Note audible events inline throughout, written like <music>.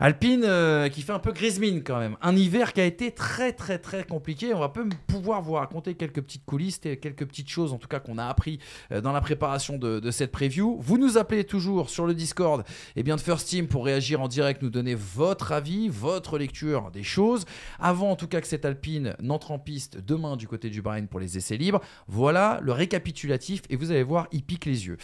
Alpine euh, qui fait un peu grise mine quand même. Un hiver qui a été très très très compliqué. On va peu pouvoir vous raconter quelques petites coulisses, et quelques petites choses en tout cas qu'on a appris euh, dans la préparation de, cette preview. Vous nous appelez toujours sur le Discord et bien de First Team pour réagir en direct, nous donner votre avis, votre lecture des choses. Avant en tout cas que cette Alpine n'entre en piste demain du côté du Bahreïn pour les essais libres. Voilà le récapitulatif et vous allez voir, il pique les yeux.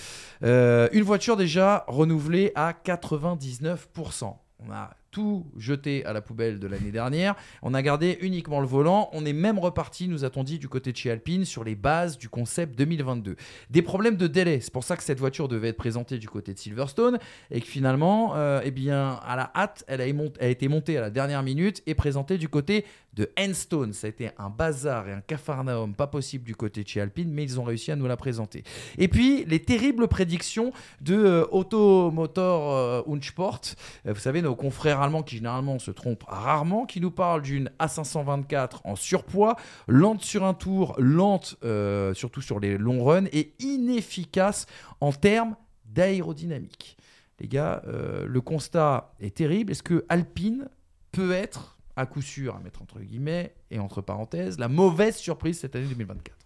Euh, une voiture déjà renouvelée à 99%. On a tout jeté à la poubelle de l'année dernière. On a gardé uniquement le volant. On est même reparti, nous a-t-on dit, du côté de chez Alpine sur les bases du concept 2022. Des problèmes de délai. C'est pour ça que cette voiture devait être présentée du côté de Silverstone et que finalement, euh, eh bien, à la hâte, elle a, été montée à la dernière minute et présentée du côté de Enstone. Ça a été un bazar et un cafarnaum pas possible du côté de chez Alpine, mais ils ont réussi à nous la présenter. Et puis, les terribles prédictions de euh, Automotor euh, Unsport. Euh, vous savez, nos confrères qui généralement se trompent rarement, qui nous parlent d'une A524 en surpoids, lente sur un tour, lente euh, surtout sur les longs runs et inefficace en termes d'aérodynamique. Les gars, euh, le constat est terrible. Est-ce que Alpine peut être, à coup sûr, à mettre entre guillemets et entre parenthèses, la mauvaise surprise cette année 2024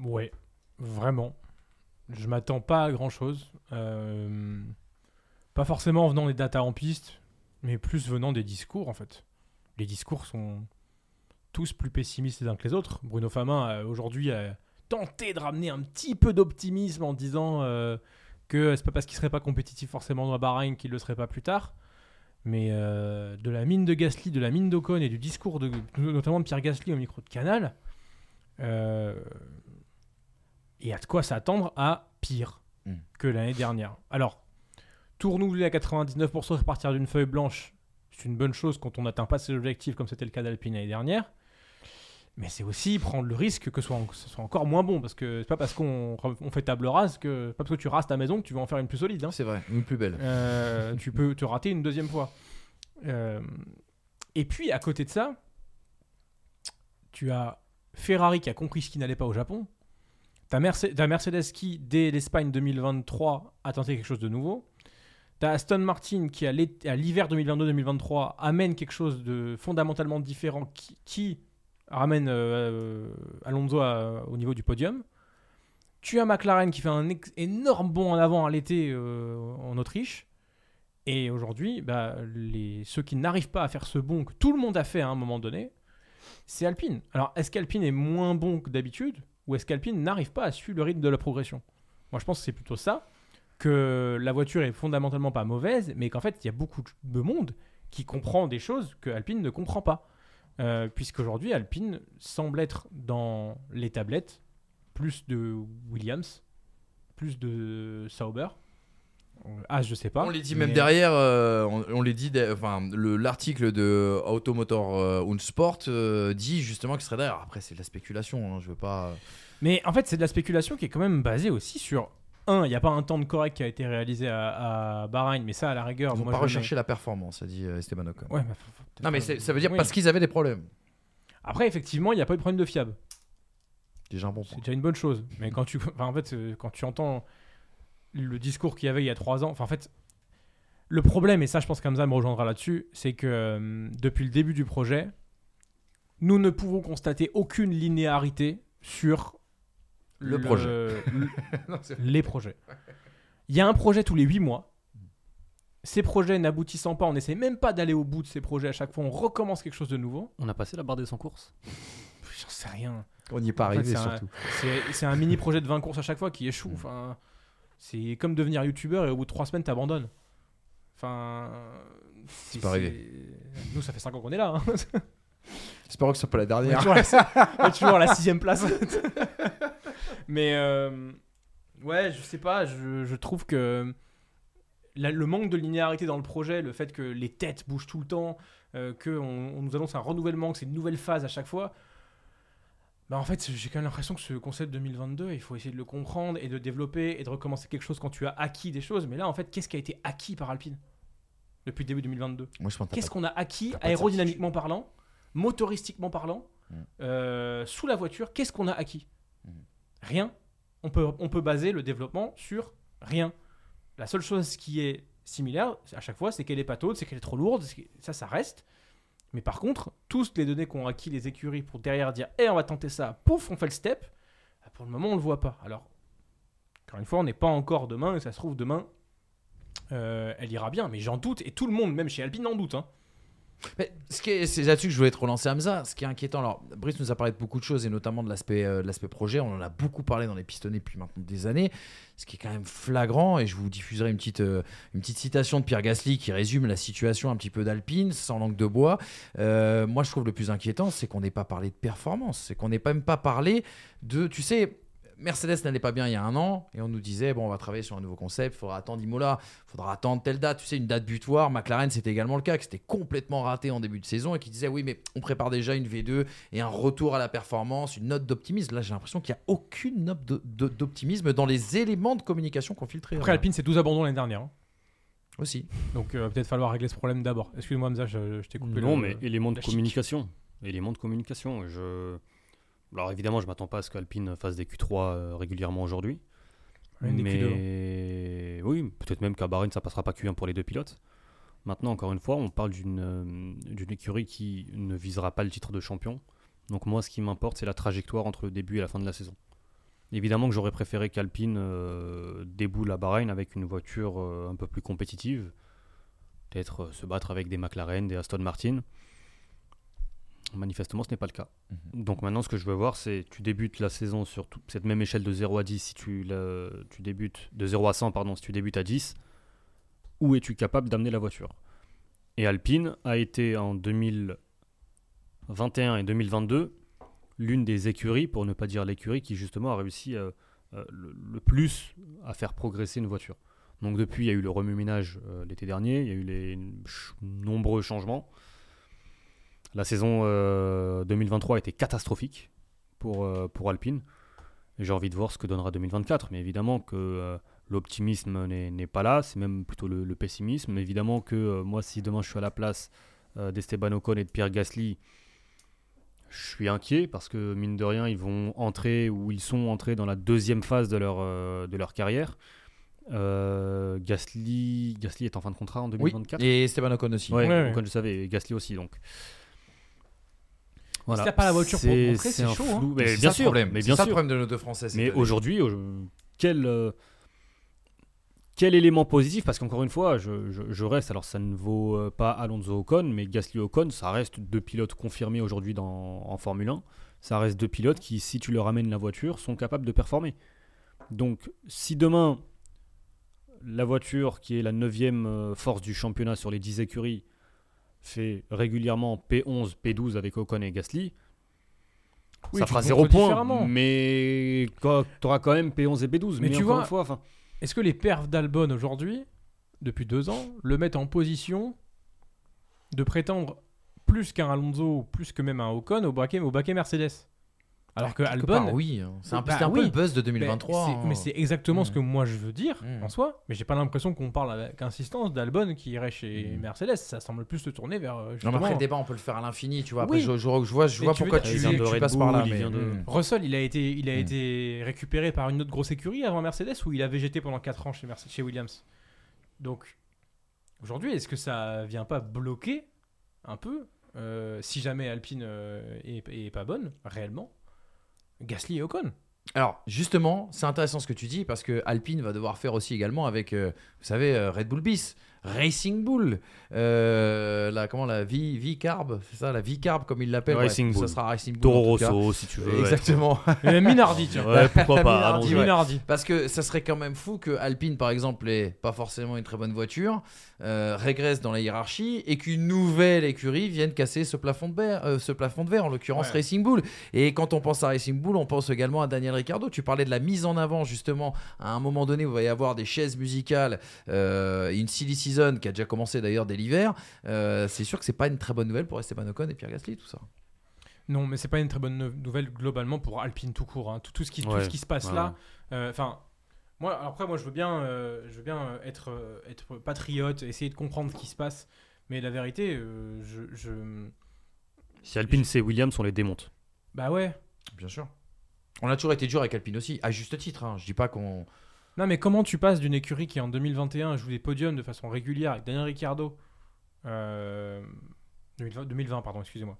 Ouais, vraiment. Je m'attends pas à grand chose. pas forcément en venant des datas en piste, mais plus venant des discours en fait. Les discours sont tous plus pessimistes les uns que les autres. Bruno Famin aujourd'hui a tenté de ramener un petit peu d'optimisme en disant euh, que c'est pas parce qu'il serait pas compétitif forcément dans Bahreïn qu'il le serait pas plus tard. Mais euh, de la mine de Gasly, de la mine d'Ocon et du discours de, notamment de Pierre Gasly au micro de Canal, euh, il y a de quoi s'attendre à pire Mm. que l'année dernière. Alors, tout renouveler à 99% à partir d'une feuille blanche, c'est une bonne chose quand on n'atteint pas ses objectifs comme c'était le cas d'Alpine l'année dernière. Mais c'est aussi prendre le risque que ce soit, que ce soit encore moins bon. Parce que c'est pas parce qu'on on fait table rase que. Pas parce que tu rases ta maison que tu vas en faire une plus solide. hein. C'est vrai, une plus belle. Euh, tu peux te rater une deuxième fois. Euh, et puis, à côté de ça, tu as Ferrari qui a compris ce qui n'allait pas au Japon. T'as Merce- t'as Mercedes qui, dès l'Espagne 2023, a tenté quelque chose de nouveau. Aston Martin qui, à l'hiver 2022-2023, amène quelque chose de fondamentalement différent qui, ramène euh, Alonso au niveau du podium. Tu as McLaren qui fait un énorme bond en avant à l'été euh, en Autriche. Et aujourd'hui, bah, ceux qui n'arrivent pas à faire ce bond que tout le monde a fait à un moment donné, c'est Alpine. Alors, est-ce qu'Alpine est moins bon que d'habitude ou est-ce qu'Alpine n'arrive pas à suivre le rythme de la progression? Moi, je pense que c'est plutôt ça, que la voiture est fondamentalement pas mauvaise, mais qu'en fait, il y a beaucoup de monde qui comprend des choses que Alpine ne comprend pas. Euh, Puisqu'aujourd'hui, Alpine semble être dans les tablettes plus de Williams, plus de Sauber. Ah, je sais pas. On les dit même derrière, euh, on, on les dit, enfin, le- l'article de Automotor euh, Unsport euh, dit justement que ce serait derrière. Après, c'est de la spéculation, hein, je veux pas. Mais en fait, c'est de la spéculation qui est quand même basée aussi sur. Un, il n'y a pas un temps de correct qui a été réalisé à, à Bahreïn, mais ça, à la rigueur. Ils moi, pas rechercher la performance, a dit euh, Esteban Ocon. Ouais, Non, mais ça veut dire Oui. parce qu'ils avaient des problèmes. Après, effectivement, il n'y a pas eu de problème de fiable. Déjà un bon C'est déjà une bonne chose. Mais quand tu, enfin, en fait, euh, quand tu entends le discours qu'il y avait il y a trois ans, enfin, en fait, le problème, et ça, je pense qu'Amza me rejoindra là-dessus, c'est que euh, depuis le début du projet, nous ne pouvons constater aucune linéarité sur Le projet. le- <laughs> Non, c'est- les projets. Il y a un projet tous les 8 mois. Ces projets n'aboutissant pas, on n'essaie même pas d'aller au bout de ces projets à chaque fois, on recommence quelque chose de nouveau. On a passé la barre des 100 courses. J'en sais rien. On n'y est pas En fait, arrivé c'est un- surtout. C'est un mini projet de 20 courses à chaque fois qui échoue. Enfin, c'est comme devenir youtubeur et au bout de 3 semaines t'abandonnes. Enfin, c'est pas arrivé. nous, ça fait 5 ans qu'on est là. hein. J'espère que ce soit pas la On est dernière. toujours, la, on est toujours à la sixième place. <laughs> Mais euh, ouais, je sais pas, je, je trouve que la- le manque de linéarité dans le projet, le fait que les têtes bougent tout le temps, euh, qu'on on nous annonce un renouvellement, que c'est une nouvelle phase à chaque fois. Bah en fait, j'ai quand même l'impression que ce concept 2022, il faut essayer de le comprendre et de développer et de recommencer quelque chose quand tu as acquis des choses. Mais là, en fait, qu'est-ce qui a été acquis par Alpine depuis le début 2022 Moi, je pense que t'as Qu'est-ce qu'on a acquis aérodynamiquement parlant, motoristiquement parlant, Mm. euh, sous la voiture? Qu'est-ce qu'on a acquis? Mm. Rien. On peut, on peut baser le développement sur rien. La seule chose qui est similaire à chaque fois, c'est qu'elle est pataude, c'est qu'elle est trop lourde, ça, ça reste. Mais par contre, toutes les données qu'ont acquis les écuries pour derrière dire Eh, on va tenter ça, pouf, on fait le step, bah, pour le moment, on le voit pas. Alors, encore une fois, on n'est pas encore demain, et ça se trouve, demain, euh, elle ira bien, mais j'en doute, et tout le monde, même chez Alpine, en doute. Hein. Mais ce qui est- c'est là-dessus que je voulais te relancer Hamza. Ce qui est inquiétant, alors Brice nous a parlé de beaucoup de choses et notamment de l'aspect euh, l'aspect projet. On en a beaucoup parlé dans les pistonnés depuis maintenant des années. Ce qui est quand même flagrant et je vous diffuserai une petite euh, une petite citation de Pierre Gasly qui résume la situation un petit peu d'Alpine sans langue de bois. Euh, moi, je trouve le plus inquiétant, c'est qu'on n'ait pas parlé de performance, c'est qu'on n'ait même pas parlé de, tu sais. Mercedes n'allait pas bien il y a un an et on nous disait bon on va travailler sur un nouveau concept, il faudra attendre Imola, il faudra attendre telle date, tu sais une date butoir. McLaren c'était également le cas, que c'était complètement raté en début de saison et qui disait oui mais on prépare déjà une V2 et un retour à la performance, une note d'optimisme. Là j'ai l'impression qu'il n'y a aucune note d'optimisme dans les éléments de communication qu'on filtre. Après, Alpine, c'est 12 abandons l'année dernière. hein. aussi. Donc, euh, peut-être falloir régler ce problème d'abord. Excuse-moi, Hamza, je, je t'ai coupé Non, le- mais éléments de communication. Éléments de communication. Je... Alors évidemment, je m'attends pas à ce qu'Alpine fasse des Q3 euh, régulièrement aujourd'hui. Ouais, des Q2, mais oui, peut-être même qu'à Bahreïn, ça passera pas Q1 pour les deux pilotes. Maintenant, encore une fois, on parle d'une euh, d'une écurie qui ne visera pas le titre de champion. Donc moi, ce qui m'importe, c'est la trajectoire entre le début et la fin de la saison. Évidemment que j'aurais préféré qu'Alpine euh, déboule à Bahreïn avec une voiture euh, un peu plus compétitive. Peut-être euh, se battre avec des McLaren, des Aston Martin. Manifestement, ce n'est pas le cas. Donc maintenant, ce que je veux voir, c'est tu débutes la saison sur tout- cette même échelle de 0 à 10, si tu, la- tu débutes de 0 à 100, pardon, si tu débutes à 10, où es-tu capable d'amener la voiture? Et Alpine a été en 2021 et 2022 l'une des écuries, pour ne pas dire l'écurie, qui justement a réussi euh, euh, le, le plus à faire progresser une voiture. Donc depuis, il y a eu le remue-ménage euh, l'été dernier, il y a eu les nombreux changements. La saison euh, 2023 a été catastrophique pour, euh, pour Alpine. Et J'ai envie de voir ce que donnera 2024. Mais évidemment que euh, l'optimisme n'est n'est pas là, c'est même plutôt le, le pessimisme. Mais évidemment que euh, moi, si demain je suis à la place euh, d'Esteban Ocon et de Pierre Gasly, je suis inquiet parce que mine de rien, ils vont entrer ou ils sont entrés dans la deuxième phase de leur, euh, de leur carrière. Euh, Gasly, Gasly est en fin de contrat en Oui, 2024. et Esteban Ocon aussi. Ouais, Ouais, ouais. Ocon, je savais, et Gasly aussi donc. Si t'as pas la voiture pour montrer, c'est un chaud, hein. flou. Mais C'est bien sûr, problème. mais C'est bien ça le sûr. problème de nos deux Français. Mais aujourd'hui, au- quel, euh, quel élément positif? Parce qu'encore une fois, je, je- je reste. Alors, ça ne vaut euh, pas Alonso Ocon, mais Gasly Ocon, ça reste deux pilotes confirmés aujourd'hui dans- en Formule 1. Ça reste deux pilotes qui, si tu leur amènes la voiture, sont capables de performer. Donc, si demain, la voiture, qui est la neuvième euh, force du championnat sur les 10 écuries, fait régulièrement P11, P12 avec Ocon et Gasly, Oui, ça fera te 0 montres points. Mais tu auras quand même P11 et P12. Mais Mais, tu vois- Est-ce que les perfs d'Albon aujourd'hui, depuis deux ans, le mettent en position de prétendre plus qu'un Alonso, plus que même un Ocon au baquet, au baquet Mercedes? Alors que Quelque Albon, oui. hein. C'est un, peu- Bah un peu le buzz de Mais 2023. c'est- hein. Mais c'est exactement Mm. ce que moi je veux dire Mm. en soi. Mais j'ai pas l'impression qu'on parle avec insistance d'Albon qui irait chez Mm. Mercedes. Ça semble plus se tourner vers. euh, Non, mais après le débat, on peut le faire à l'infini, tu vois. Après, Oui. je, je, je vois, je Mais vois tu pourquoi tu, tu Red passes Bull, par là. mais- de- Mm. Russell, il a été, il a Mm. été récupéré par une autre grosse écurie avant Mercedes ou il a végété pendant 4 ans chez, Mercedes, chez Williams? Donc, aujourd'hui, est-ce que ça vient pas bloquer un peu euh, si jamais Alpine euh, est, est pas bonne, réellement? Gasly et Ocon Alors, justement, c'est intéressant ce que tu dis parce que Alpine va devoir faire aussi également avec, euh, vous savez, euh, Red Bull Bis. Racing Bull, euh, la comment la V, v Carb, c'est ça, la V Carb comme ils l'appellent. Racing Bull. Ça sera Racing Bull. Toro. Rosso, si tu veux. Exactement. <laughs> Et même Minardi, tiens. Ouais, pourquoi pas. Minardi, ouais. Minardi. Parce que ça serait quand même fou que Alpine, par exemple, ait pas forcément une très bonne voiture, euh, régresse dans la hiérarchie et qu'une nouvelle écurie vienne casser ce plafond de verre, euh, ce plafond de verre en l'occurrence Ouais. Racing Bull. Et quand on pense à Racing Bull, on pense également à Daniel Ricciardo. Tu parlais de la mise en avant justement. À un moment donné, où il va y avoir des chaises musicales, euh, une silly season qui a déjà commencé d'ailleurs dès l'hiver. Euh, c'est sûr que c'est pas une très bonne nouvelle pour Esteban Ocon et Pierre Gasly, tout ça. Non, mais c'est pas une très bonne nou- nouvelle globalement pour Alpine tout court. hein. Tout, tout ce qui, tout Ouais, ce qui se passe ouais, là. euh, Enfin, moi, après, moi, je veux bien, euh, je veux bien être, euh, être patriote, essayer de comprendre ce qui se passe. Mais la vérité, euh, je, je- Si Alpine c'est Williams, on les démonte. bah ouais. Bien sûr. On a toujours été dur avec Alpine aussi, à juste titre. hein. Je dis pas qu'on. Non, mais comment tu passes d'une écurie qui en 2021 joue des podiums de façon régulière avec Daniel Ricciardo euh, 2020, 2020, pardon, excusez-moi.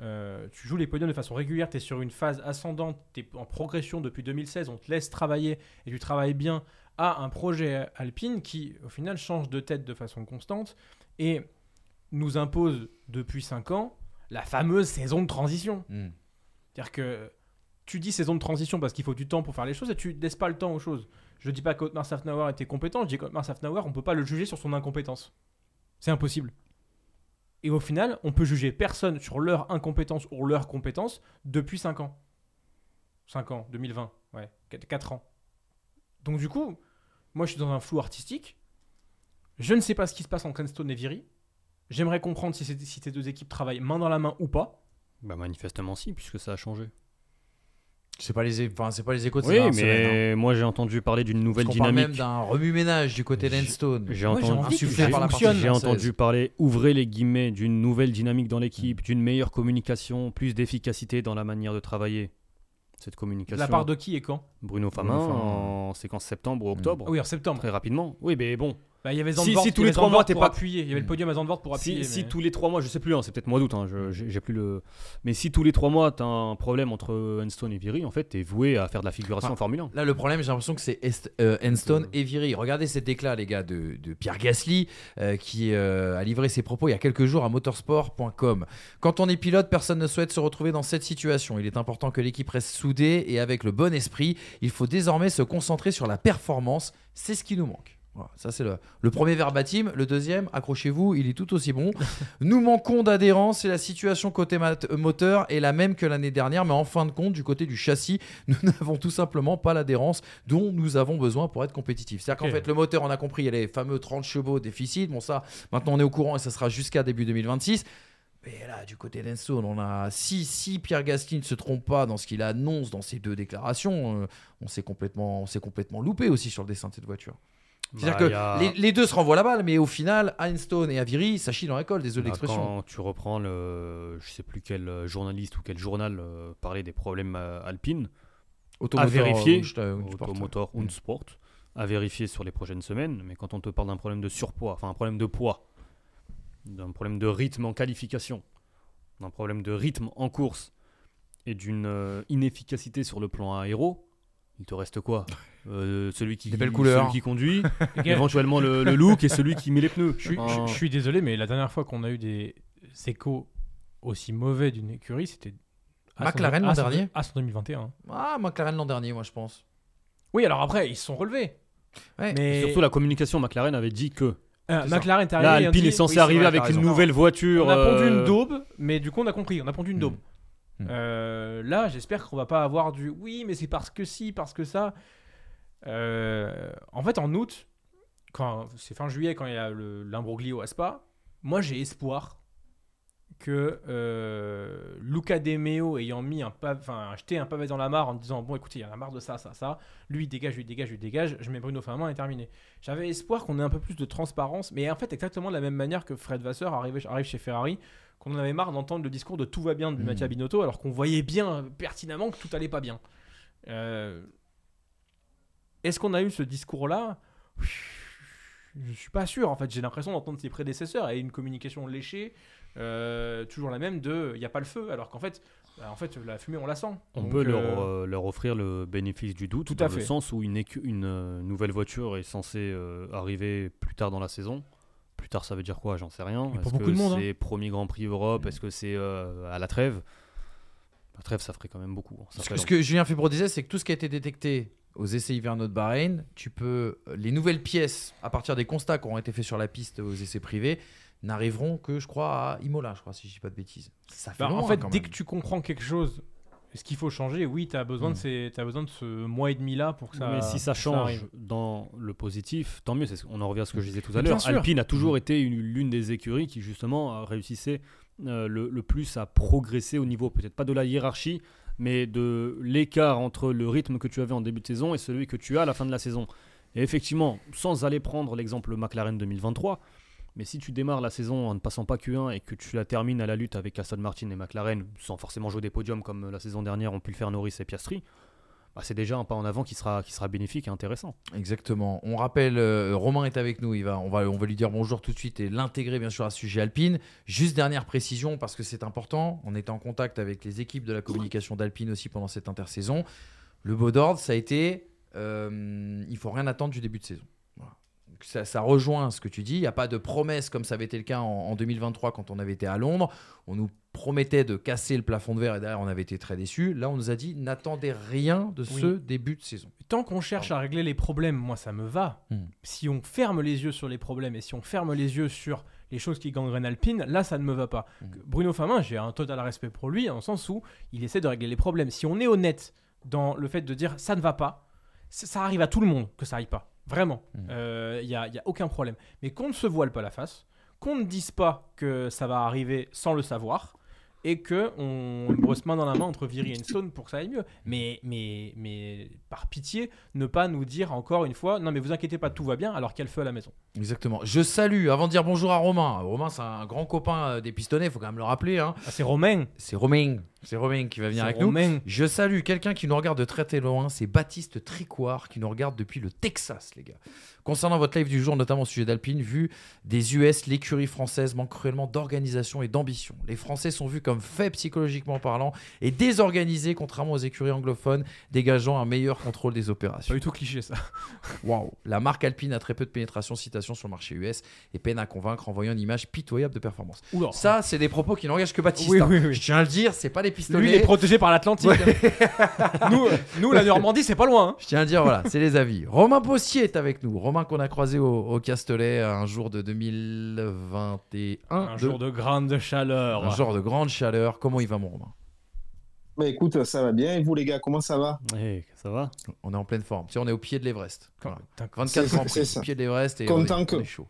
Euh, tu joues les podiums de façon régulière, tu es sur une phase ascendante, tu es en progression depuis 2016, on te laisse travailler et tu travailles bien à un projet Alpine qui, au final, change de tête de façon constante et nous impose depuis 5 ans la fameuse saison de transition. Hmm. C'est-à-dire que tu dis saison de transition parce qu'il faut du temps pour faire les choses et tu ne laisses pas le temps aux choses. Je dis pas qu'Otmar Safnauer était compétent, je dis qu'Otmar Safnauer, on peut pas le juger sur son incompétence. C'est impossible. Et au final, on peut juger personne sur leur incompétence ou leur compétence depuis 5 ans. 5 ans, 2020, ouais, 4 ans. Donc du coup, moi je suis dans un flou artistique. Je ne sais pas ce qui se passe entre Enstone et Viry. J'aimerais comprendre si, si ces deux équipes travaillent main dans la main ou pas. Bah manifestement si, puisque ça a changé. C'est pas les, enfin, c'est pas les échos de Oui, mais hein. moi j'ai entendu parler d'une nouvelle Parce parle même dynamique. d'un remue-ménage du côté d'Enstone. J'ai entendu, j'ai parler, ouvrez les guillemets, d'une nouvelle dynamique dans l'équipe, d'une meilleure communication, plus d'efficacité dans la manière de travailler. Cette communication. la part de qui et quand? Bruno Famin Bruno Famin. en séquence septembre ou octobre. Ah Oui, en septembre. Très rapidement. Oui, mais bon. Bah, il y avait Si- Zandvoort, si tous les trois mois, t'es pour pas- appuyer. Il y avait le podium à Zandvoort pour appuyer. Si, tous les trois mois, je sais plus, hein, c'est peut-être mois d'août, hein, je- j'ai plus le. Mais si tous les trois mois, t'as un problème entre Enstone et Viry, en fait, t'es voué à faire de la figuration Ah. en Formule 1. Là, le problème, j'ai l'impression que c'est Est- euh, Enstone Euh. et Viry. Regardez cet éclat, les gars, de, de Pierre Gasly, euh, qui euh, a livré ses propos il y a quelques jours à motorsport.com. Quand on est pilote, personne ne souhaite se retrouver dans cette situation. Il est important que l'équipe reste soudée et avec le bon esprit. Il faut désormais se concentrer sur la performance. C'est ce qui nous manque. Voilà, ça c'est le, le premier verbatim. Le deuxième, accrochez-vous, il est tout aussi bon. <laughs> Nous manquons d'adhérence et la situation côté mat- moteur est la même que l'année dernière, mais en fin de compte, du côté du châssis, <laughs> nous n'avons tout simplement pas l'adhérence dont nous avons besoin pour être compétitifs. C'est-à-dire qu'en fait, le moteur, on a compris, il y a les fameux 30 chevaux déficit. Bon, ça, maintenant on est au courant et ça sera jusqu'à début 2026. Mais là, du côté d'Enstone, on a si, si Pierre Gasly ne se trompe pas dans ce qu'il annonce dans ses deux déclarations, euh, on s'est complètement, on s'est complètement loupé aussi sur le dessin de cette voiture. C'est-à-dire Bah, que a- les, les deux se renvoient la balle, mais au final, Enstone et à Viry, ça chie dans la colle, désolé Bah, l'expression. Quand tu reprends le, je sais plus quel euh, journaliste ou quel journal euh, parlait des problèmes euh, alpines, à vérifier, Automotor und Sport, à vérifier sur les prochaines semaines. Mais quand on te parle d'un problème de surpoids, enfin un problème de poids, d'un problème de rythme en qualification, d'un problème de rythme en course et d'une euh, inefficacité sur le plan aéro, il te reste quoi? <laughs> Euh, Celui qui belles couleurs. celui qui conduit, <laughs> éventuellement le, le look et celui qui met les pneus. je, suis- Enfin, je- je suis désolé, mais la dernière fois qu'on a eu des échos aussi mauvais d'une écurie, c'était. McLaren l'an dernier À son 2021. Ah, McLaren l'an dernier, moi je pense. Oui, alors après, ils se sont relevés. Ouais. Mais Surtout la communication, McLaren avait dit que Euh. McLaren est là, arrivé. on Alpine dit- est censé oui, arriver vrai, avec une nouvelle voiture. On a pondu euh, une daube, mais du coup, on a compris. On a pondu une Hmm. daube. Hmm. Euh, là, j'espère qu'on va pas avoir du oui, mais c'est parce que si, parce que ça. Euh, en fait, en août, quand c'est fin juillet, quand il y a le- l'imbroglio à Spa, moi j'ai espoir que euh, Luca De Meo ayant mis un enfin jeté un pavé dans la mare en disant bon écoutez il y en a marre de ça ça ça lui il dégage lui il dégage lui dégage je mets Bruno Famin et terminé j'avais espoir qu'on ait un peu plus de transparence mais en fait exactement de la même manière que Fred Vasseur arrive, arrive chez Ferrari qu'on en avait marre d'entendre le discours de tout va bien de Mhm. Mattia Binotto alors qu'on voyait bien pertinemment que tout allait pas bien Euh, est-ce qu'on a eu ce discours là je suis pas sûr en fait j'ai l'impression d'entendre ses prédécesseurs et une communication léchée euh, toujours la même de il n'y a pas le feu alors qu'en fait bah, en fait la fumée on la sent On Donc, peut leur, euh, euh, leur offrir le bénéfice du doute, Tout dans à le fait. sens où une, nouvelle voiture est censée euh, arriver plus tard dans la saison. plus tard, ça veut dire quoi? J'en sais rien. Est-ce beaucoup que de monde, hein. C'est premier Grand Prix Europe? Est-ce que c'est euh, à la trêve? La trêve, ça ferait quand même beaucoup. hein. Ça Ce que, ce que Julien Febro disait, c'est que tout ce qui a été détecté aux essais hivernaux de Bahreïn, tu peux les nouvelles pièces à partir des constats qui auront été faits sur la piste aux essais privés n'arriveront que, je crois, à Imola, je crois, si je dis pas de bêtises. Ça fait Bah, en fait, quand dès même. que tu comprends quelque chose, ce qu'il faut changer, oui, tu as, besoin de ces- t'as besoin de ce mois et demi-là pour que ça. Mais si ça change dans le positif, tant mieux. c'est ce- On en revient à ce que je disais tout à l'heure. Alpine a toujours été une- l'une des écuries qui justement réussissait euh, le, le plus à progresser au niveau peut-être pas de la hiérarchie, mais de l'écart entre le rythme que tu avais en début de saison et celui que tu as à la fin de la saison. Et effectivement, sans aller prendre l'exemple McLaren 2023, mais si tu démarres la saison en ne passant pas Q1 et que tu la termines à la lutte avec Aston Martin et McLaren sans forcément jouer des podiums comme la saison dernière ont pu le faire Norris et Piastri, bah, c'est déjà un pas en avant qui sera, qui sera bénéfique et intéressant. Exactement. On rappelle, euh, Romain est avec nous. Il va, on, va, on va lui dire bonjour tout de suite et l'intégrer bien sûr à ce sujet Alpine. Juste dernière précision parce que c'est important. On était en contact avec les équipes de la communication d'Alpine aussi pendant cette intersaison. Le mot d'ordre, ça a été euh, il faut rien attendre du début de saison. Ça rejoint ce que tu dis. Il n'y a pas de promesse comme ça avait été le cas en, en 2023 quand on avait été à Londres. On nous promettait de casser le plafond de verre et derrière on avait été très déçus. Là, on nous a dit n'attendez rien de ce Oui. début de saison. Tant qu'on cherche à régler les problèmes, moi ça me va. Hmm. Si on ferme les yeux sur les problèmes et si on ferme les yeux sur les choses qui gangrènent Alpine, là ça ne me va pas. Hmm. Bruno Famin, j'ai un total respect pour lui, en sens où il essaie de régler les problèmes. Si on est honnête dans le fait de dire ça ne va pas, ça, arrive à tout le monde que ça aille pas. Vraiment. Il Hmm. n'y a, y a aucun problème. Mais qu'on ne se voile pas la face, qu'on ne dise pas que ça va arriver sans le savoir. Et que on brosse main dans la main entre Viry et Stone pour que ça aille mieux. Mais, mais, mais par pitié, ne pas nous dire encore une fois, non mais vous inquiétez pas, tout va bien, alors qu'il y a le feu à la maison. Exactement. Je salue, avant de dire bonjour à Romain. Romain, c'est un grand copain euh, des pistonnets, il faut quand même le rappeler. hein. Ah, c'est Romain. C'est Romain. C'est Romain qui va venir avec nous. Romain. Je salue quelqu'un qui nous regarde de très très loin, c'est Baptiste Tricoire qui nous regarde depuis le Texas, les gars. Concernant votre live du jour, notamment au sujet d'Alpine, vu des US, l'écurie française manque cruellement d'organisation et d'ambition. Les Français sont vus comme faibles psychologiquement parlant et désorganisés, contrairement aux écuries anglophones, dégageant un meilleur contrôle des Pas opérations. du tout cliché ça. <laughs> Waouh La marque Alpine a très peu de pénétration, citation sur le marché US et peine à convaincre en voyant une image pitoyable de performance. Oula. Ça, c'est des propos qui n'engagent que Baptiste. Oui, hein. oui, oui. Je tiens à le dire, c'est pas les pistolets. Lui, il est protégé par l'Atlantique. <laughs> nous, nous, la Normandie, c'est pas loin. hein. Je tiens à dire, voilà, c'est les avis. Romain Bossier est avec nous. Romain qu'on a croisé au, au Castellet un jour de 2021. Un jour de grande chaleur. un jour de grande chaleur. Comment il va, mon Romain? Bah écoute, ça va bien. Et vous les gars, comment ça va? Eh, ça va? On est en pleine forme. Tu sais, on est au pied de l'Everest. Voilà. Putain, 24 C'est- Grands c'est Prix, ça. au pied de l'Everest et Content on est, que- on est chaud.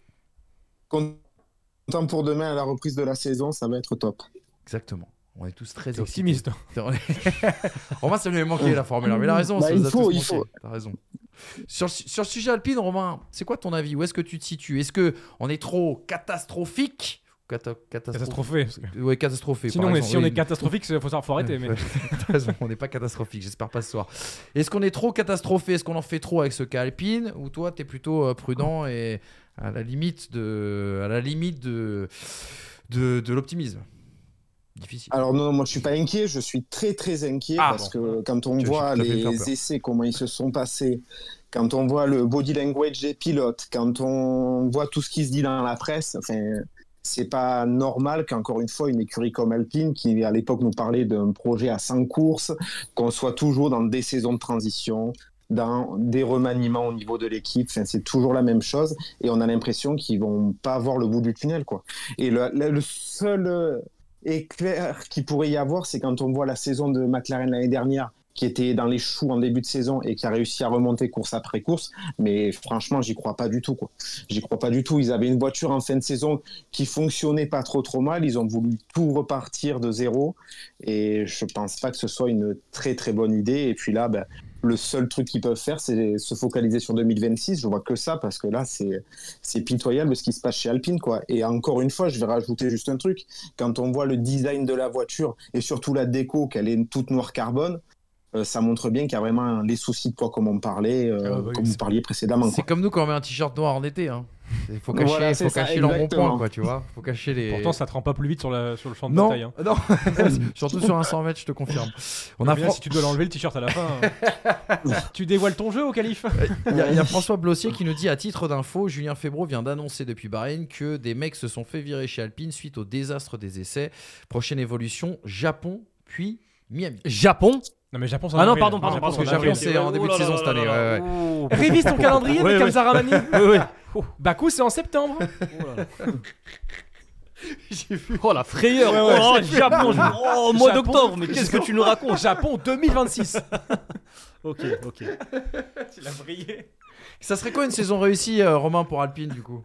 Content pour demain à la reprise de la saison, ça va être top. Exactement. On est tous très T'es excités. optimiste. On est- <laughs> Romain, ça lui a manqué la formule. Mais il a raison, Bah, ça il nous a faut, tous il faut. T'as raison. Sur, le- sur le sujet alpine, Romain, c'est quoi ton avis? Où est-ce que tu te situes? Est-ce que on est trop catastrophique? Cata- catastrophe- Catastrophé. que- Ouais, catastrophé. Sinon, par est- si on est catastrophique, il faut, savoir- faut arrêter. Mais... <laughs> T'as raison, on n'est pas catastrophique, j'espère pas ce soir. Est-ce qu'on est trop catastrophé? Est-ce qu'on en fait trop avec ce cas alpine? Ou toi, t'es plutôt euh, prudent et à la limite de, à la limite de, de, de l'optimisme? Difficile. Alors non, moi je suis pas inquiet, je suis très très inquiet Ah, parce bon. que quand on voit les essais, comment ils se sont passés, quand on voit le body language des pilotes, quand on voit tout ce qui se dit dans la presse, enfin, c'est pas normal qu'encore une fois une écurie comme Alpine, qui à l'époque nous parlait d'un projet à 100 courses, qu'on soit toujours dans des saisons de transition, dans des remaniements au niveau de l'équipe, enfin, c'est toujours la même chose et on a l'impression qu'ils vont pas voir le bout du tunnel quoi. Et le, le- le seul éclair qu'il pourrait y avoir, c'est quand on voit la saison de McLaren l'année dernière, qui était dans les choux en début de saison et qui a réussi à remonter course après course. Mais franchement, j'y crois pas du tout. J'y crois pas du tout. Ils avaient une voiture en fin de saison qui fonctionnait pas trop trop mal. Ils ont voulu tout repartir de zéro. Et je pense pas que ce soit une très très bonne idée. Et puis là, ben, le seul truc qu'ils peuvent faire, c'est se focaliser sur 2026. Je vois que ça parce que là, c'est pitoyable ce qui se passe chez Alpine, quoi. Et encore une fois, je vais rajouter juste un truc. Quand on voit le design de la voiture et surtout la déco, qu'elle est toute noire carbone, euh, ça montre bien qu'il y a vraiment les soucis de poids comme on parlait, euh, Ah bah oui, comme vous parliez précédemment. C'est comme nous quand on met un t-shirt noir en été. Hein. Il faut cacher, Voilà, faut ça, cacher l'embonpoint, quoi, tu vois. Faut cacher les. Pourtant, ça te rend pas plus vite sur, la, sur le champ de non, bataille. hein. non. <laughs> <laughs> Surtout sur un 100 mètres, je te confirme. On a Bien, Fran- Si tu dois l'enlever le t-shirt à la fin, hein. <laughs> tu dévoiles ton jeu au calife. Il y, a- il y a François Blossier qui nous dit à titre d'info, Julien Febro vient d'annoncer depuis Bahreïn que des mecs se sont fait virer chez Alpine suite au désastre des essais. Prochaine évolution, Japon, puis Miami. Japon Non, mais Japon, c'est en Ah non, pardon, pardon, Japon, parce que c'est en Japon, avril. c'est en début de saison cette année. Révise ton calendrier, Zaramani. Oui, oui. Bakou, c'est en septembre. <laughs> Oh la frayeur Ouais, ouais, Oh, c'est- Japon je- Oh, mois d'octobre Mais qu'est-ce que tu nous racontes? Japon 2026. <laughs> Ok, ok. Tu l'as brillé. Ça serait quoi une saison réussie, euh, Romain, pour Alpine, du coup?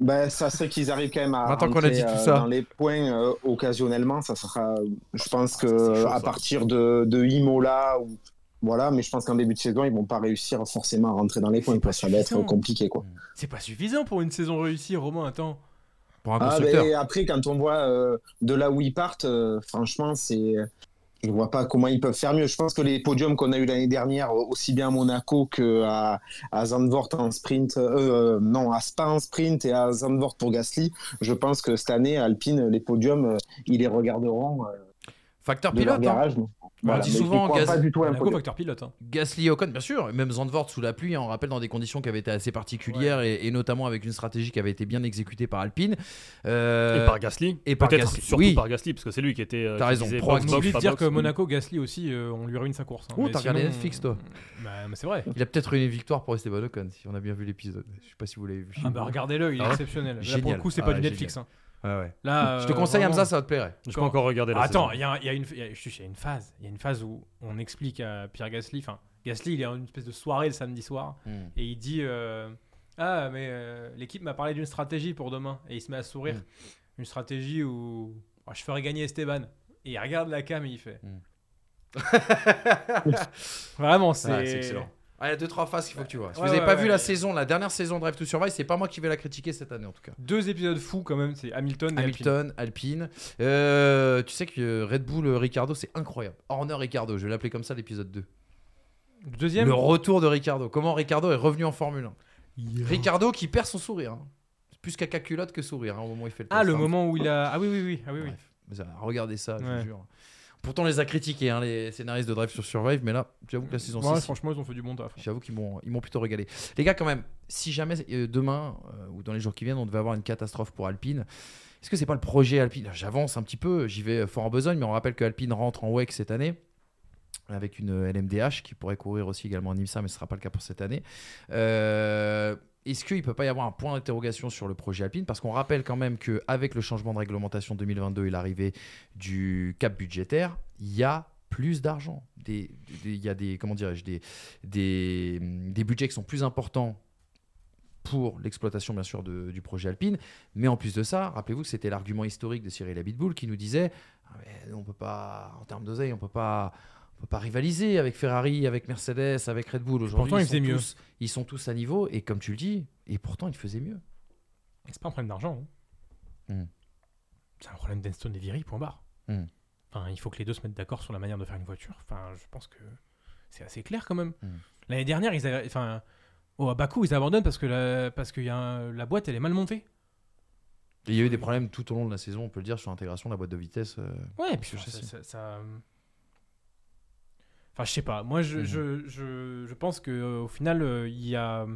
Ben, ça serait qu'ils arrivent quand même à Maintenant qu'on a rentrer, dit tout euh, ça. dans les points euh, occasionnellement. Ça sera, je pense que Ah, chaud, à ça. partir de, de Imola ou voilà, mais je pense qu'en début de saison ils vont pas réussir forcément à rentrer dans les points. Quoi. Ça va être compliqué quoi. C'est pas suffisant pour une saison réussie, Romain. Attends. Pour un Ah, ben, après quand on voit euh, de là où ils partent, euh, franchement c'est je vois pas comment ils peuvent faire mieux. Je pense que les podiums qu'on a eu l'année dernière, aussi bien à Monaco que à, Zandvoort en sprint, euh, euh, non à Spa en sprint et à Zandvoort pour Gasly, je pense que cette année Alpine les podiums euh, ils les regarderont euh, Facteur pilote, hein. Garage. mais- On dit souvent Gaz- pas du tout Monaco, facteur pilote. hein. Gasly Ocon, bien sûr, même Zandvoort sous la pluie, hein, on rappelle dans des conditions qui avaient été assez particulières et, et notamment avec une stratégie qui avait été bien exécutée par Alpine. Euh, Et par Gasly et par Peut-être Gasly, surtout oui. par Gasly, parce que c'est lui qui était. euh, T'as raison, proactif. On oublie de dire box. que Monaco, Gasly aussi, euh, on lui ruine sa course. hein. Oh, t'as regardé Netflix, toi Bah, mais c'est vrai. Il a peut-être une victoire pour Esteban Ocon, si on a bien vu l'épisode. Je sais pas si vous l'avez vu. Ah bah regardez-le, il est Ah exceptionnel. Là, pour le coup, c'est Ah pas ouais, du Netflix. Ouais, ouais. Là, Je te euh, conseille vraiment- Hamza, ça va te plairait. Je peux encore regarder la Attends, il y, a il y a une, y a- y a une phase, il y a une phase où on explique à Pierre Gasly, enfin Gasly, il est en une espèce de soirée le samedi soir Hmm. et il dit euh, ah mais euh, l'équipe m'a parlé d'une stratégie pour demain et il se met à sourire, Mm. une stratégie où oh, je ferai gagner Esteban et il regarde la cam et il fait Mm. <laughs> vraiment c'est Ouais, c'est excellent. Ah, il y a deux trois phases qu'il faut que tu vois. Si Ouais, vous n'avez ouais, pas ouais, vu la saison, la dernière saison de Drive to Survive, c'est pas moi qui vais la critiquer cette année en tout cas. deux épisodes fous quand même, c'est Hamilton et Alpine. Hamilton, Alpine. Euh, tu sais que Red Bull euh, Ricardo, c'est incroyable. Horner Ricardo, je vais l'appeler comme ça l'épisode 2. Le deuxième, Le retour de Ricardo. Comment Ricardo est revenu en Formule 1. Ricardo qui perd son sourire. hein. Plus caca culotte que sourire hein, au moment où il fait le ah le hein. moment où il a ah oui oui oui ah oui oui. Bref. Mais ça, regardez ça, je vous jure. Pourtant, on les a critiqués, hein, les scénaristes de Drive sur Survive, mais là, j'avoue que la saison Ouais, 6, franchement ils ont fait du bon taf. J'avoue qu'ils m'ont, ils m'ont plutôt régalé. Les gars, quand même, si jamais euh, demain euh, ou dans les jours qui viennent, on devait avoir une catastrophe pour Alpine, est-ce que c'est pas le projet Alpine? J'avance un petit peu, j'y vais fort en besogne, mais on rappelle que Alpine rentre en WEC cette année avec une euh, LMDH qui pourrait courir aussi également en IMSA, mais ce ne sera pas le cas pour cette année. Euh, est-ce qu'il ne peut pas y avoir un point d'interrogation sur le projet Alpine? Parce qu'on rappelle quand même qu'avec le changement de réglementation 2022 et l'arrivée du cap budgétaire, il y a plus d'argent. Il y a des, comment dirais-je, des, des, budgets qui sont plus importants pour l'exploitation bien sûr du projet Alpine, mais en plus de ça, rappelez-vous que c'était l'argument historique de Cyril Abitboul qui nous disait Ah, on peut pas, en termes d'oseille, on peut pas, peut pas rivaliser avec Ferrari, avec Mercedes, avec Red Bull. Aujourd'hui, Pourtant, ils sont mieux. tous- ils sont tous à niveau et comme tu le dis, et pourtant ils faisaient mieux. C'est pas un problème d'argent. hein. Hmm. C'est un problème d'Enstone et Viry, point barre. Hmm. Enfin, il faut que les deux se mettent d'accord sur la manière de faire une voiture. Enfin, je pense que c'est assez clair quand même. Hmm. L'année dernière, ils avaient- enfin, oh, à Bakou, ils abandonnent parce que la, parce que y a un- la boîte, elle est mal montée. Et il y a eu des problèmes tout au long de la saison, on peut le dire, sur l'intégration de la boîte de vitesse. euh, Ouais, puis ça, ça- ça- Enfin, je sais pas. Moi, je, Mhm. je, je, je pense que euh, au final, euh, il y a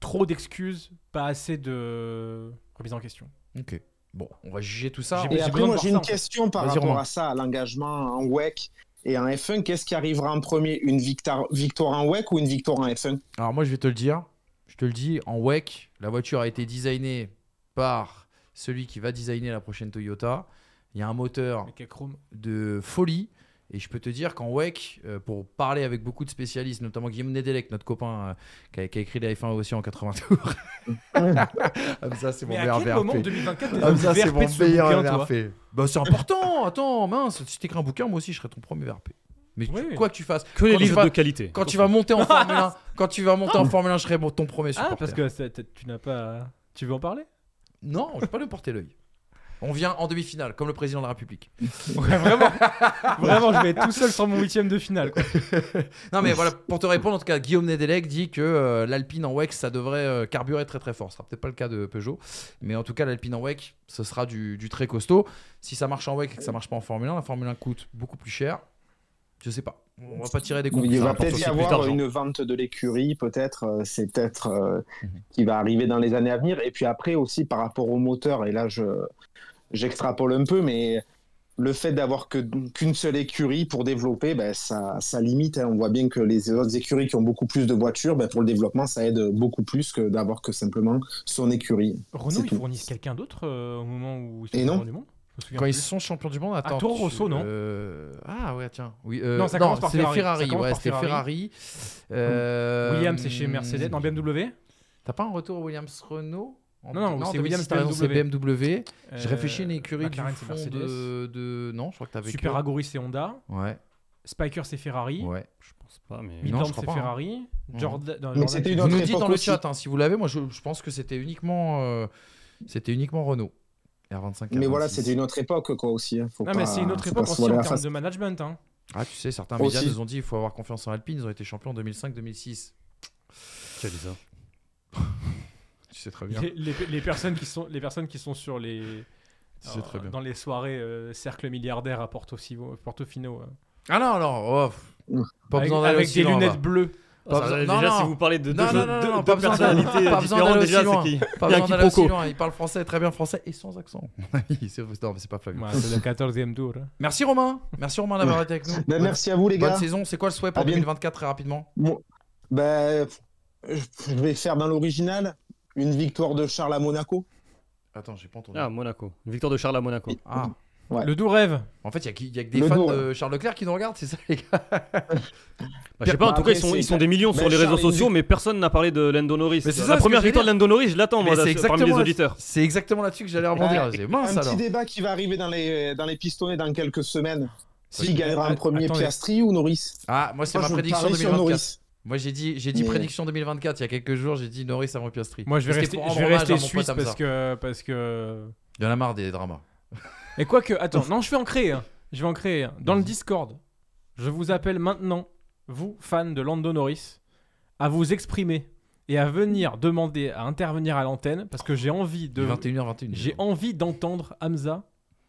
trop d'excuses, pas assez de remise en question. Ok. Bon, on va juger tout ça. J'ai- Et après, moi, j'ai ça, une en fait. question par Vas-y, rapport Romain. à ça, à l'engagement en WEC et en F1. Qu'est-ce qui arrivera en premier? Une victoire, victoire en WEC ou une victoire en F1 Alors moi je vais te le dire, je te le dis, en WEC, la voiture a été designée par celui qui va designer la prochaine Toyota. Il y a un moteur de folie. Et je peux te dire qu'en WEC, euh, pour parler avec beaucoup de spécialistes, notamment Guillaume Nedelec, notre copain euh, qui, a, qui a écrit les F1 aussi en 80 tours. <laughs> Comme ça, c'est mon Mais à meilleur quel moment VRP. 2024 t'es Comme devenu ça, c'est VRP mon meilleur bouquin, VRP. Bah, c'est important. Attends, mince, si t'écris un bouquin, moi aussi, je serai ton premier VRP. Mais tu- Oui, oui. quoi que tu fasses, Que les livres vas- de qualité. quand tu vas monter en <laughs> Formule 1, quand tu vas monter en Formule 1, je serai ton premier supporter. Ah, parce que tu n'as pas. Tu veux en parler? Non, je vais pas lui porter l'œil. On vient en demi-finale, comme le président de la République. <laughs> Ouais, vraiment, vraiment, je vais être tout seul sur mon huitième de finale. quoi. <laughs> Non, mais voilà, pour te répondre, en tout cas, Guillaume Nedelec dit que euh, l'Alpine en WEC, ça devrait euh, carburer très très fort. Ce sera peut-être pas le cas de Peugeot, mais en tout cas, l'Alpine en WEC, ce sera du, du très costaud. Si ça marche en WEC et que ça marche pas en Formule 1, la Formule 1 coûte beaucoup plus cher. Je sais pas. On va pas tirer des Il conclusions. va Ça rapporte peut-être y avoir une vente de l'écurie, peut-être. euh, C'est peut-être euh, Mhm. qui va arriver dans les années à venir. Et puis après aussi par rapport au moteur, et là je j'extrapole un peu, mais le fait d'avoir que qu'une seule écurie pour développer, ben, ça, ça limite. hein. On voit bien que les autres écuries qui ont beaucoup plus de voitures, ben, pour le développement, ça aide beaucoup plus que d'avoir que simplement son écurie. Renault, ils tout. fournissent quelqu'un d'autre euh, au moment où ils sont Et non. du monde? Quand ils sont champions du monde, attends. Toro tu- Rosso, non euh, Ah ouais, tiens. Oui, euh, Non, ça commence par c'est Ferrari. Ferrari. Ça commence ouais, par c'était Ferrari. Euh, Williams, c'est chez Mercedes, non, BMW. T'as pas un retour Williams Renault En- Non, non, c'est 2006, Williams, c'est BMW. Je Euh, réfléchis à une écurie McLaren, du fond de, de... Non, je crois que t'avais Super que- Aguri, c'est Honda. Ouais, Spiker, c'est Ferrari. ouais. Je pense pas, mais. Non, Midland, c'est pas, hein. Ferrari. Jordan, non, Mais c'était c'est- une Vous autre nous dites dans le chat hein, si vous l'avez. Moi, je, je pense que c'était uniquement, euh, c'était uniquement Renault. R25. Mais voilà, R26. c'était une autre époque quoi aussi. hein. Faut Non, pas- mais c'est une autre époque aussi en termes face. de management. Hein. Ah, tu sais, certains Aussi. médias nous ont dit il faut avoir confiance en Alpine. Ils ont été champions en 2005-2006. Qui a dit ça? <laughs> Tu sais très bien. Les, les- les personnes qui sont, les personnes qui sont sur les, Tu sais euh, très bien. dans les soirées euh, cercle milliardaire à Portofino, Portofino euh, Ah non, non, oh, pas avec, besoin d'aller avec aussi des loin, lunettes bleues. Pas besoin- non, déjà, non. si vous parlez de deux, Non, non, non, deux- non, deux pas besoin d'aller- personnalités pas besoin différentes, d'aller déjà, c'est qui Pas besoin d'aller aussi loin. Il parle français, très bien français et sans accent. <laughs> c'est non, mais c'est pas Flavio. Ouais, c'est le 14e tour. hein. Merci Romain. Merci Romain d'avoir été avec nous. Ben, merci à vous les Bonne gars. saison. C'est quoi le souhait pour À bien- 2024 très rapidement Bon, ben, je vais faire dans l'original une victoire de Charles à Monaco. Attends, j'ai pas entendu. Ah, Monaco. Une victoire de Charles à Monaco. Ah. Ouais. Le doux rêve. En fait, il y, a qui- il y a que des Le fans de Charles Leclerc qui nous regardent, c'est ça les gars Bah, je sais pas, en Bah, tout cas, ils sont, c'est- ils sont des millions sur les réseaux Charles, sociaux, mais personne n'a parlé de Lando Norris. Mais c'est ça, La première victoire de. Lando Norris, je l'attends, moi, Mais c'est là, parmi les exactement, auditeurs. c'est exactement là-dessus que j'allais rebondir. Ouais. J'ai mince un alors. petit débat qui va arriver dans les, dans les pistonnets dans quelques semaines. Si. Qui gagnera en premier. Piastri ou Norris Ah, moi c'est ma prédiction parie sur 2024. Norris. Moi j'ai dit, j'ai dit Mais- prédiction 2024 il y a quelques jours, j'ai dit Norris avant Piastri. Moi, je vais rester, je vais rester suisse Hamza. parce que, parce que. Il y en a marre des dramas. Et quoique, attends, non, je vais en créer un. Je vais en créer un. Dans le Discord, je vous appelle maintenant, vous, fans de Lando Norris, à vous exprimer et à venir demander à intervenir à l'antenne parce que j'ai envie de. 21h21. J'ai envie d'entendre Hamza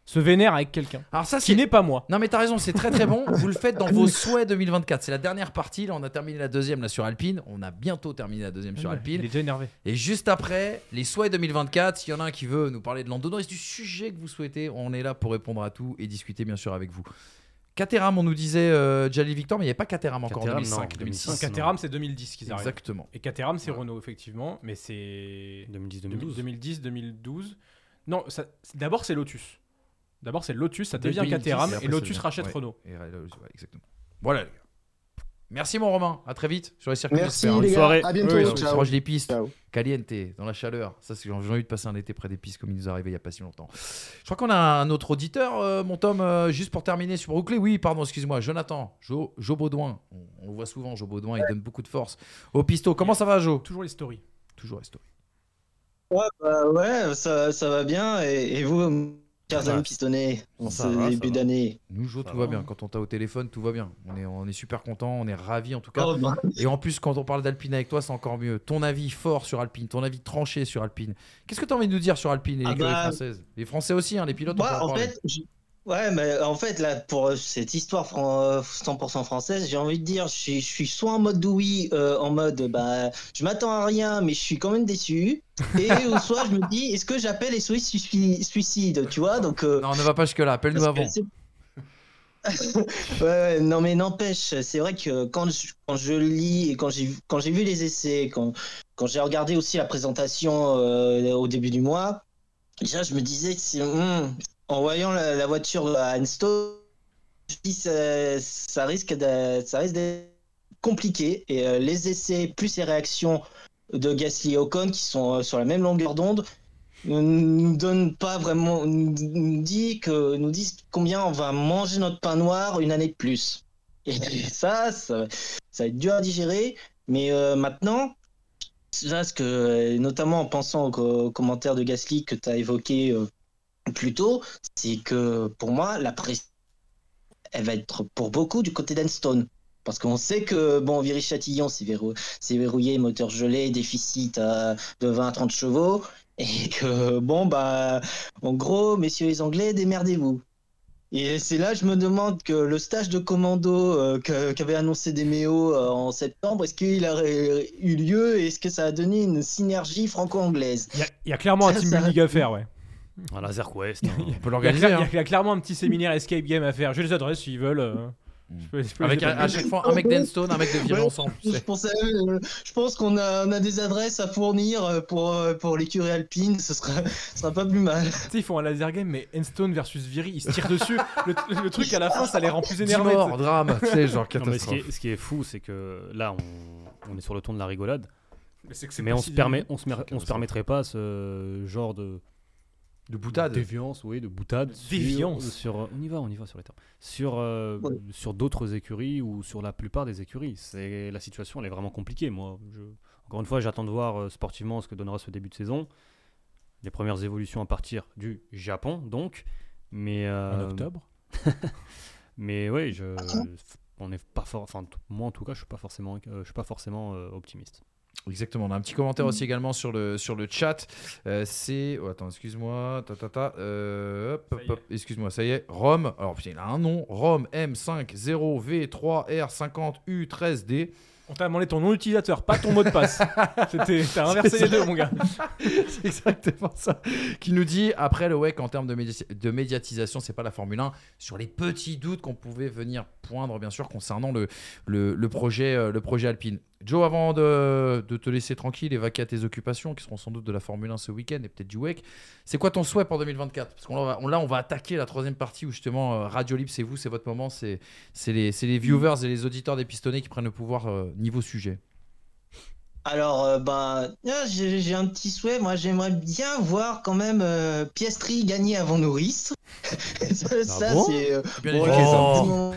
se vénère avec quelqu'un Alors ça qui n'est pas moi. Non mais t'as raison, c'est très très bon. <laughs> Vous le faites dans vos souhaits 2024. C'est la dernière partie. Là, on a terminé la deuxième là sur Alpine. On a bientôt terminé la deuxième sur Il Alpine. est déjà énervé. Et juste après, les souhaits 2024. S'il y en a un qui veut nous parler de Norris, du sujet que vous souhaitez, on est là pour répondre à tout et discuter bien sûr avec vous. Caterham, on nous disait euh, Jali Victor, mais il n'y avait pas Caterham encore en Caterham, 2005, non, 2006. 2005. Caterham, c'est 2010 qu'ils arrivent. Exactement. Et Caterham, c'est Ouais. Renault, effectivement, mais c'est 2010-2012. 2010, 2012. Non, ça- d'abord c'est Lotus. D'abord c'est Lotus, ça devient 2010, Caterham et et, Lotus rachète ouais. Renault. Et, ouais, exactement. Voilà les gars. Merci mon Romain, à très vite sur les circuits. Merci les Bonne gars, soirée. à bientôt. Oui, se ciao. proche des pistes. Ciao. Caliente, dans la chaleur. Ça, c'est j'ai envie de passer un été près des pistes comme il nous est arrivé il y a pas si longtemps. Je crois qu'on a un autre auditeur, euh, mon Tom, euh, juste pour terminer sur Brooklyn. Oui, pardon, excuse-moi, Jonathan, Jo, Jo Baudouin. On, on le voit souvent, Jo Baudouin, il donne beaucoup de force au pisto. Comment ça va, Jo? Toujours les stories. Toujours resto. Ouais, bah ouais, ça, ça va bien. Et, et vous, chers Ça va. amis pistonnés, en Ça ce va, ça début d'année Nous, Jo, tout va, va bien. Quand on t'a au téléphone, tout va bien. On est, on est super content, on est ravis en tout cas. Oh, bah, Et en plus, quand on parle d'Alpine avec toi, c'est encore mieux. Ton avis fort sur Alpine, ton avis tranché sur Alpine. Qu'est-ce que tu as envie de nous dire sur Alpine et Ah l'écurie bah- française Les Français aussi, hein, les pilotes, on peut en en parler. fait, je- ouais, mais en fait, là, pour euh, cette histoire fran- euh, 100% française, j'ai envie de dire, je suis, je suis soit en mode oui, euh, en mode, bah, je m'attends à rien, mais je suis quand même déçu. Et <laughs> ou soit je me dis, est-ce que j'appelle les Suisses sui- suicides, tu vois? Donc, euh, Non, ne va pas jusque-là, appelle-nous que avant. <laughs> ouais, ouais, non mais n'empêche, c'est vrai que quand je, quand je lis et quand j'ai vu les essais, quand, quand j'ai regardé aussi la présentation euh, au début du mois, déjà je me disais, c'est- hum, en voyant la, voiture à je me dis ça, ça risque ça risque d'être compliqué. Et euh, les essais plus les réactions de Gasly et Ocon qui sont euh, sur la même longueur d'onde ne nous donne pas vraiment nous, dit que nous disent combien on va manger notre pain noir une année de plus. Et <laughs> ça ça, ça va être dur à digérer. Mais euh, maintenant là, ce que notamment en pensant aux, co- aux commentaires de Gasly que tu as évoqué euh, plus tôt, c'est que pour moi, la pression, elle va être pour beaucoup du côté d'Enstone. Parce qu'on sait que, bon, Viry-Châtillon, c'est verrou- verrouillé, moteur gelé, déficit euh, de 20 à 30 chevaux. Et que, bon, bah, en gros, messieurs les Anglais, démerdez-vous. Et c'est là, je me demande que le stage de commando euh, qu'avait annoncé Demeo euh, en septembre, est-ce qu'il a eu lieu et est-ce que ça a donné une synergie franco-anglaise? Il y, a- il y a clairement un Ça, team ça- building à faire, ouais. Un laser quest. <laughs> hein. On peut Il y, a, l'organiser. hein. il y a clairement un petit séminaire escape game à faire. J'ai les adresses s'ils veulent. euh, je peux- je peux Avec à, à chaque fois un mec d'Enstone, un mec de Viry Ouais. ensemble. tu Je sais. pense, euh, je pense qu'on a, on a des adresses à fournir euh, pour, euh, pour l'écurie alpine, ce sera, ce sera pas plus mal. Tu sais, ils font un laser game, mais Enstone versus Viry, ils se tirent dessus. <laughs> Le, le truc à la fin, ça les rend plus 10 énervés. morts, drame, tu sais, genre <laughs> Non, mais ce, qui catastrophe. est, ce qui est fou, c'est que là, on, on est sur le ton de la rigolade, Mais, c'est que c'est mais pas on se, permet, évident. on, se mer- on se permettrait pas ce genre de De boutade. déviance, oui, de boutade. Déviance. Sur, on y va, on y va sur les termes. Sur, euh, Ouais. sur d'autres écuries ou sur la plupart des écuries. C'est la situation, elle est vraiment compliquée. Moi, je, encore une fois, j'attends de voir euh, sportivement ce que donnera ce début de saison. Les premières évolutions à partir du Japon, donc. Mais En euh, octobre. <laughs> Mais oui, je, on est pas for- enfin, t- moi en tout cas, je suis pas forcément, euh, je suis pas forcément euh, optimiste. Exactement. On a un petit commentaire aussi également sur le, sur le chat. Euh, c'est. Oh, attends, excuse-moi. Ta, ta, ta. Euh, hop, hop, hop. Excuse-moi, ça y est. Rome. Alors, putain, il a un nom. Rome M50V3R50U13D. On t'a demandé ton nom d'utilisateur, pas ton mot de passe. <laughs> C'était, t'as inversé les deux, mon gars. <laughs> c'est exactement ça. Qui nous dit après le WEC en termes de, médi- de médiatisation, c'est pas la Formule 1. Sur les petits doutes qu'on pouvait venir poindre, bien sûr, concernant le, le, le projet, euh, le projet Alpine. Joe, avant de, de te laisser tranquille et vaquer à tes occupations, qui seront sans doute de la Formule 1 ce week-end et peut-être du WEC, c'est quoi ton souhait pour 2024 Parce qu'on on- là, on va attaquer la troisième partie où justement euh, Radio Libre, c'est vous, c'est votre moment, c'est les, les viewers et les auditeurs des pistonnés qui prennent le pouvoir euh, niveau sujet. Alors, euh, ben, ah, j'ai un petit souhait. Moi, j'aimerais bien voir quand même euh, Piastri gagner avant Norris. <laughs> ça, ça, bon c'est. euh, bon.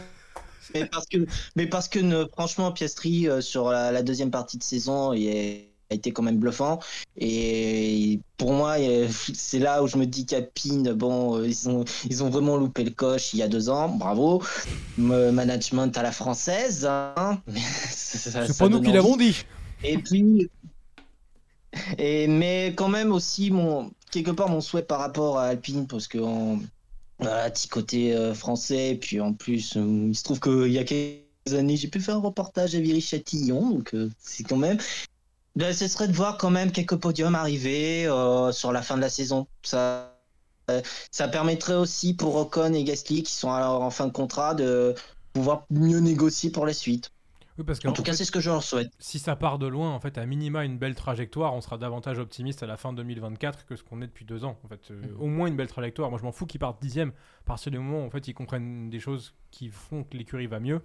Mais parce que, mais parce que ne- franchement, Piastri sur la, la deuxième partie de saison, il est- a été quand même bluffant. Et pour moi, euh, c'est là où je me dis qu'Alpine, bon, euh, ils ont, ils ont vraiment loupé le coche il y a deux ans. Bravo. Me- management à la française. hein. <laughs> C'est pas nous qui l'avons dit. Et puis, et, mais quand même aussi, mon, quelque part, mon souhait par rapport à Alpine, parce que en, voilà, petit côté euh, français, et puis en plus, euh, il se trouve qu'il y a quelques années, j'ai pu faire un reportage à Viry-Châtillon, donc euh, c'est quand même. Ben, ce serait de voir quand même quelques podiums arriver euh, sur la fin de la saison. Ça, euh, ça permettrait aussi pour Ocon et Gasly, qui sont alors en fin de contrat, de pouvoir mieux négocier pour la suite. Oui, parce En tout cas, c'est ce que je leur souhaite. si ça part de loin, en fait, à minima une belle trajectoire, on sera davantage optimiste à la fin 2024 que ce qu'on est depuis deux ans. En fait, Euh, Mhm. au moins une belle trajectoire. Moi, je m'en fous qu'ils partent dixième. À partir du moment où en fait ils comprennent des choses qui font que l'écurie va mieux,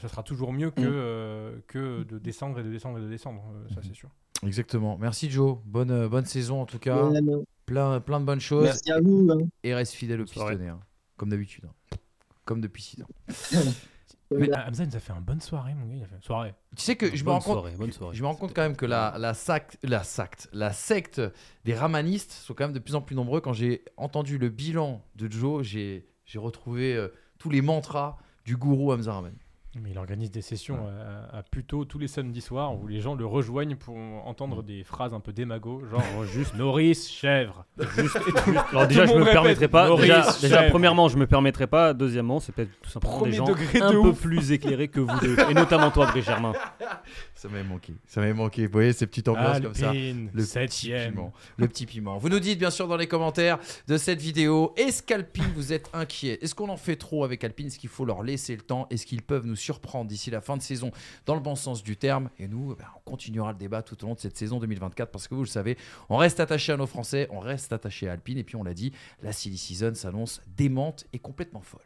ça sera toujours mieux que Mhm. euh, que de descendre et de descendre et de descendre. euh, ça, c'est sûr. Exactement. Merci Joe. Bonne, euh, bonne saison en tout cas. Ouais, Plein, plein de bonnes choses. Merci à vous. hein. Et reste fidèle au pistonné. hein. Comme d'habitude. hein. Comme depuis 6 ans. <laughs> Mais Hamza nous a fait une bonne soirée, mon gars. Il a fait soirée. Tu sais que je me rends compte. soirée, bonne soirée. Je me rends compte quand même que la, la, sac- la, secte, la secte des ramanistes sont quand même de plus en plus nombreux. Quand j'ai entendu le bilan de Joe, j'ai j'ai retrouvé euh, tous les mantras du gourou Hamza Rahman. Mais il organise des sessions à, à Puto tous les samedis soirs où les gens le rejoignent pour entendre des phrases un peu démago, genre Oh, juste, Norris, chèvre. juste, <laughs> Alors déjà, je me répète, permettrai pas. Déjà, premièrement, je me permettrai pas. Deuxièmement, c'est peut-être tout simplement Premier des gens degré de un peu plus éclairés que vous deux, et notamment toi, Brice Germain. Ça m'avait manqué. Ça m'avait manqué. Vous voyez ces petites ambiances comme ça. Alpine, Le petit septième. piment. Le petit piment. Vous nous dites bien sûr dans les commentaires de cette vidéo, est-ce qu'Alpine vous êtes inquiet? Est-ce qu'on en fait trop avec Alpine? Est-ce qu'il faut leur laisser le temps? Est-ce qu'ils peuvent nous surprendre d'ici la fin de saison dans le bon sens du terme Et nous, eh ben, on continuera le débat tout au long de cette saison 2024 parce que vous le savez, on reste attaché à nos Français, on reste attaché à Alpine et puis on l'a dit, la silly season s'annonce démente et complètement folle.